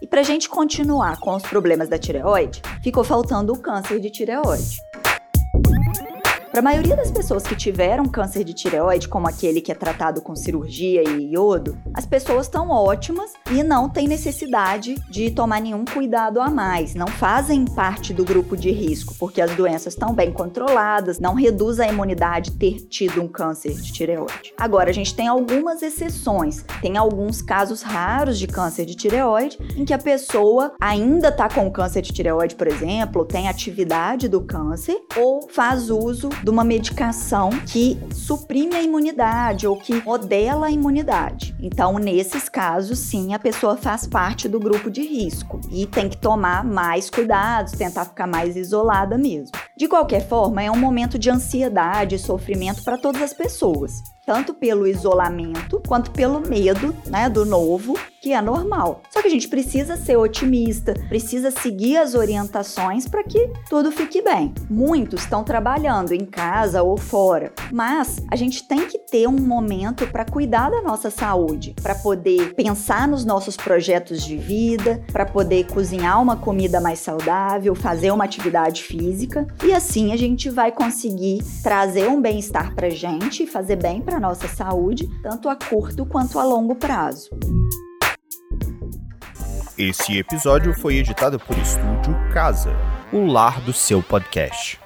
E pra gente continuar com os problemas da tireoide, ficou faltando o câncer de tireoide. Para a maioria das pessoas que tiveram câncer de tireoide, como aquele que é tratado com cirurgia e iodo, as pessoas estão ótimas e não têm necessidade de tomar nenhum cuidado a mais, não fazem parte do grupo de risco, porque as doenças estão bem controladas, não reduz a imunidade ter tido um câncer de tireoide. Agora, a gente tem algumas exceções, tem alguns casos raros de câncer de tireoide em que a pessoa ainda está com câncer de tireoide, por exemplo, tem atividade do câncer ou faz uso de uma medicação que suprime a imunidade ou que modela a imunidade. Então, nesses casos, sim, a pessoa faz parte do grupo de risco e tem que tomar mais cuidados, tentar ficar mais isolada mesmo. De qualquer forma, é um momento de ansiedade e sofrimento para todas as pessoas tanto pelo isolamento quanto pelo medo, né, do novo, que é normal. Só que a gente precisa ser otimista, precisa seguir as orientações para que tudo fique bem. Muitos estão trabalhando em casa ou fora, mas a gente tem que ter um momento para cuidar da nossa saúde, para poder pensar nos nossos projetos de vida, para poder cozinhar uma comida mais saudável, fazer uma atividade física e assim a gente vai conseguir trazer um bem-estar para gente fazer bem para nossa saúde, tanto a curto quanto a longo prazo. Esse episódio foi editado por Estúdio Casa, o lar do seu podcast.